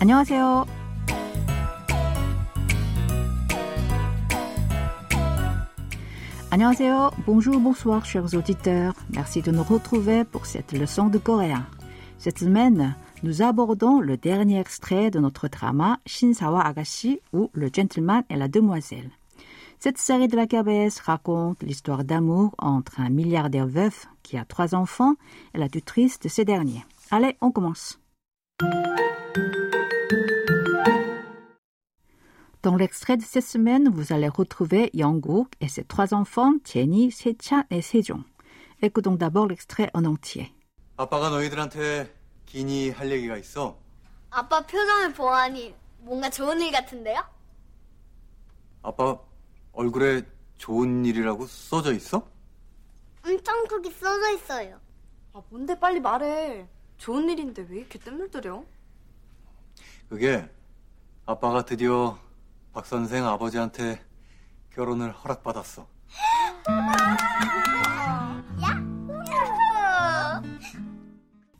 안녕하세요. 안녕하세요. Bonjour, bonsoir, chers auditeurs. Merci de nous retrouver pour cette leçon de coréen. Cette semaine, nous abordons le dernier extrait de notre drama Shinsawa Agashi ou Le gentleman et la demoiselle. Cette série de la KBS raconte l'histoire d'amour entre un milliardaire veuf qui a trois enfants et la tutrice de ces derniers. Allez, on commence. Dans l'extrait de cette semaine, vous allez retrouver Yongguk et ses trois enfants, Jenny, Sechan et Sejong. Écoutons d'abord l'extrait en entier. 아빠가 너희들한테 기니 할 얘기가 있어. 아빠 표정을 보아하니 뭔가 좋은 일 같은데요? 아빠 얼굴에 좋은 일이라고 써져 있어? 엄청 크게 써져 있어요. 아, 뭔데 빨리 말해. 좋은 일인데 왜 이렇게 뜸을 들여? 그게 아빠가 드디어 박 선생 아버지한테 결혼을 허락받았어.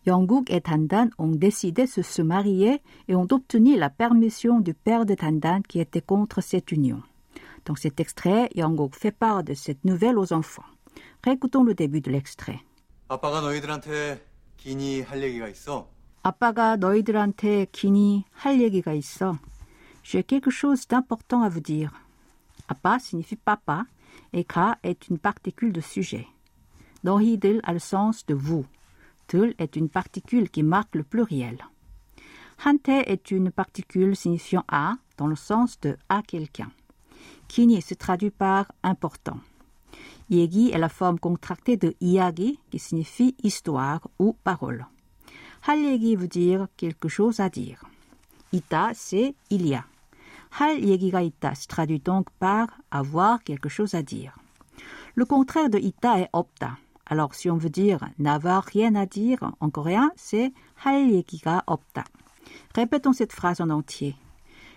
Yongguk et Tandan ont décidé de se marier et ont obtenu la permission du père de Tandan qui était contre cette union. Dans cet extrait, Yongguk fait part de cette nouvelle aux enfants. Réécoutons le début de l'extrait. 아빠가 너희들한테 기니 할 얘기가 있어. 아빠가 너희들한테 기니 할 얘기가 있어. j'ai quelque chose d'important à vous dire. Appa signifie papa et ka est une particule de sujet. Dohidil a le sens de vous. Tul est une particule qui marque le pluriel. Hante est une particule signifiant à dans le sens de à quelqu'un. Kini se traduit par important. Yegi est la forme contractée de iagi qui signifie histoire ou parole. Halyegi veut dire quelque chose à dire. Ita c'est il y a. 할 얘기가 있다 se traduit donc par avoir quelque chose à dire. Le contraire de 있다 est 없다. Alors si on veut dire n'avoir rien à dire en coréen, c'est 할 얘기가 없다. Répétons cette phrase en entier.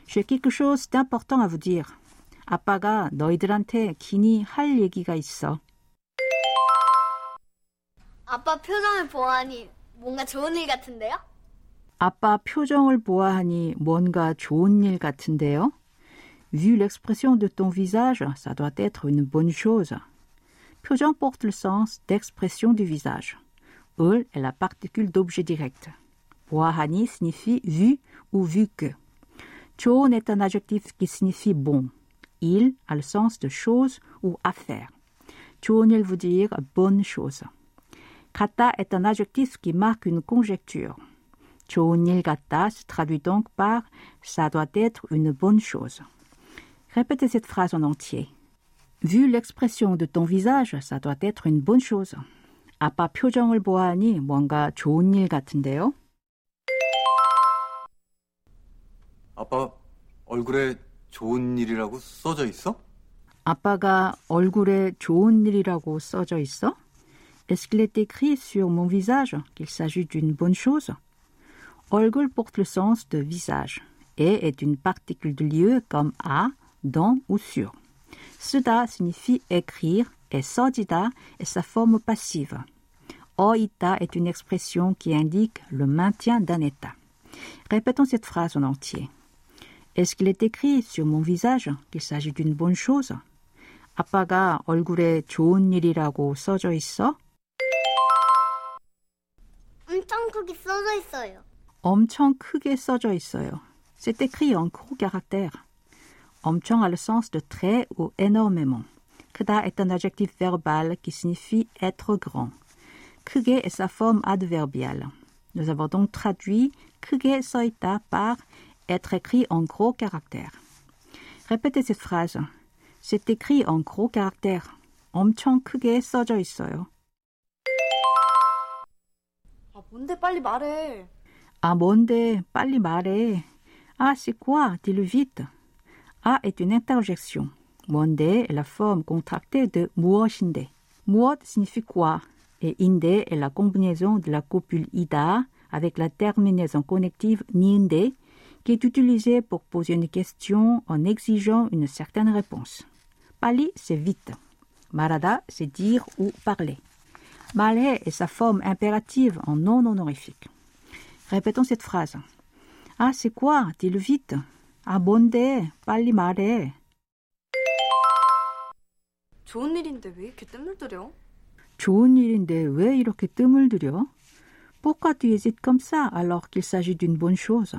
J'ai quelque chose d'important à vous dire. 아빠가 너희들한테 기니 할 얘기가 있어. 아빠 표정을 보아하니 뭔가 좋은 일 같은데요? 아빠 표정을 보아하니 뭔가 좋은 일 같은데요. Vu l'expression de ton visage, ça doit être une bonne chose. 표정 porte le sens d'expression du visage. 을 est la particule d'objet direct. 보아하니 signifie vu ou vu que. 좋은 est un adjectif qui signifie bon. Il a le sens de chose ou affaire. 좋은 일 veut dire bonne chose. 같다 est un adjectif qui marque une conjecture. 좋은 일 같다 se traduit donc par ça doit être une bonne chose. Répétez cette phrase en entier. Vu l'expression de ton visage, ça doit être une bonne chose. 아빠 표정을 보아하니 뭔가 좋은 일 같은데요? 아빠 얼굴에 좋은 일이라고 써져 있어? 아빠가 얼굴에 좋은 일이라고 써져 있어? Est-ce qu'il est écrit sur mon visage qu'il s'agit d'une bonne chose? 얼굴 porte le sens de visage et est une particule de lieu comme à, dans ou sur. 쓰다 signifie écrire et 써지다 est sa forme passive. 어 있다 est une expression qui indique le maintien d'un état. Répétons cette phrase en entier. Est-ce qu'il est écrit sur mon visage qu'il s'agit d'une bonne chose? 아빠가 얼굴에 좋은 일이라고 써져 있어? 엄청 크게 써져 있어요. 엄청 크게 써져 있어요. C'est écrit en gros caractères. 엄청 a le sens de très ou énormément. 크다 est un adjectif verbal qui signifie être grand. 크게 est sa forme adverbiale. Nous avons donc traduit 크게 써 있다 par être écrit en gros caractères. Répétez cette phrase. C'est écrit en gros caractères. 엄청 크게 써져 있어요. 아, 뭔데 빨리 말해. Ah 뭔데 빨리 말해. Ah c'est quoi? Dis-le vite. Ah est une interjection. 뭔데 est la forme contractée de 무엇인데. 무엇 signifie quoi et inde est la combinaison de la copule ida avec la terminaison connective niinde qui est utilisée pour poser une question en exigeant une certaine réponse. 빨리 c'est vite. 말하다 c'est dire ou parler. 말해 est sa forme impérative en non honorifique. Répétons cette phrase. Ah, c'est quoi? Dis-le vite. 아, 뭔데? 빨리 말해. 좋은 일인데 왜 이렇게 뜸을 들여? 좋은 일인데 왜 이렇게 뜸을 들여? Pourquoi tu hésites comme ça alors qu'il s'agit d'une bonne chose?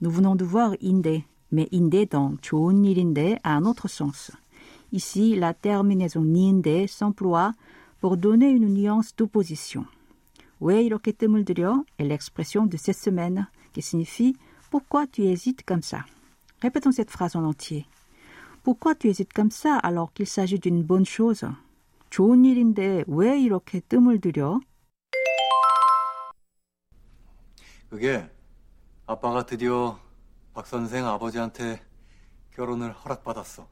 Nous venons de voir inde, mais inde donc 좋은 일인데 a un autre sens. Ici, la terminaison niinde s'emploie pour donner une nuance d'opposition. 왜 이렇게 뜸을 들여 est l'expression de cette semaine qui signifie pourquoi tu hésites comme ça. Répétons cette phrase en entier. Pourquoi tu hésites comme ça alors qu'il s'agit d'une bonne chose? 좋은 일인데 왜 이렇게 뜸을 들여? 그게 아빠가 드디어 박 선생 아버지한테 결혼을 허락받았어.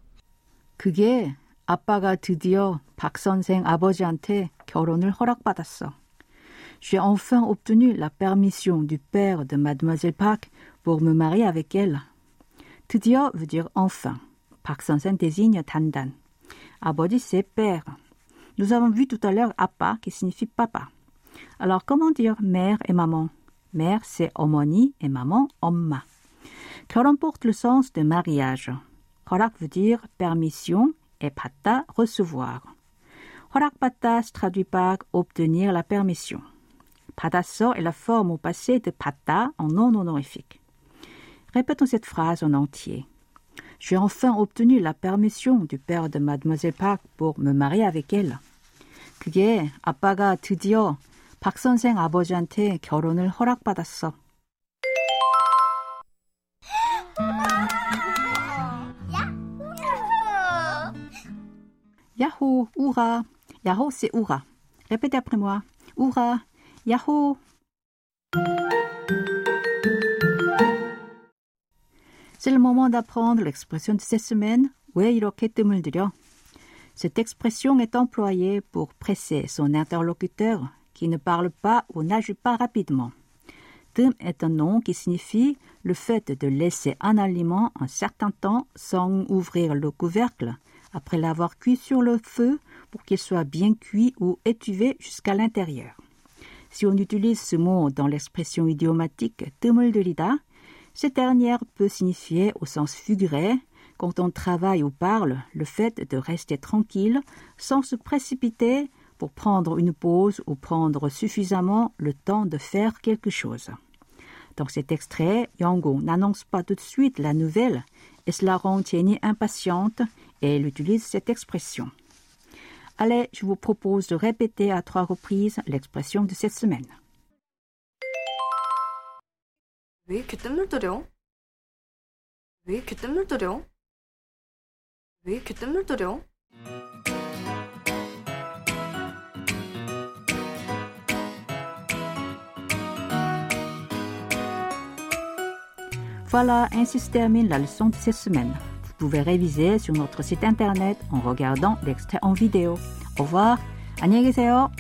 그게 아빠가 드디어 박 선생 아버지한테 결혼을 허락받았어. J'ai enfin obtenu la permission du père de mademoiselle Park pour me marier avec elle. 드디어 veut dire enfin. 박 선생 désigne 단단. 아버지 c'est père. Nous avons vu tout à l'heure 아빠 qui signifie papa. Alors comment dire mère et maman Mère c'est 어머니 et maman 엄마. 결혼 porte le sens de mariage. 허락 veut dire permission et 받다 recevoir. 허락받다 se traduit par obtenir la permission. 받았어 est la forme au passé de 받다 en non honorifique. Répétons cette phrase en entier. J'ai enfin obtenu la permission du père de mademoiselle Park pour me marier avec elle. 그게 아빠가 드디어 박 선생 아버지한테 결혼을 허락받았어. Yahoo, hurrah. Yahoo, c'est hurrah. Répétez après moi. Hurrah, Yahoo. C'est le moment d'apprendre l'expression de cette semaine. 왜 이렇게 뜸을 들여? Cette expression est employée pour presser son interlocuteur qui ne parle pas ou n'agit pas rapidement. 뜸 est un nom qui signifie le fait de laisser un aliment un certain temps sans ouvrir le couvercle après l'avoir cuit sur le feu pour qu'il soit bien cuit ou étuvé jusqu'à l'intérieur. Si on utilise ce mot dans l'expression idiomatique 뜸을 들이다, cette dernière peut signifier au sens figuré, quand on travaille ou parle, le fait de rester tranquille sans se précipiter pour prendre une pause ou prendre suffisamment le temps de faire quelque chose. Dans cet extrait, Yango n'annonce pas tout de suite la nouvelle et cela rend Tieni impatiente et elle utilise cette expression. Allez, je vous propose de répéter à trois reprises l'expression de cette semaine. 왜 이렇게 뜸을 들여? 왜 이렇게 뜸을 들여? 왜 이렇게 뜸을 들여? Voilà, ainsi se termine la leçon de cette semaine. Vous pouvez réviser sur notre site internet en regardant l'extrait en vidéo. Au revoir, 안녕히 계세요.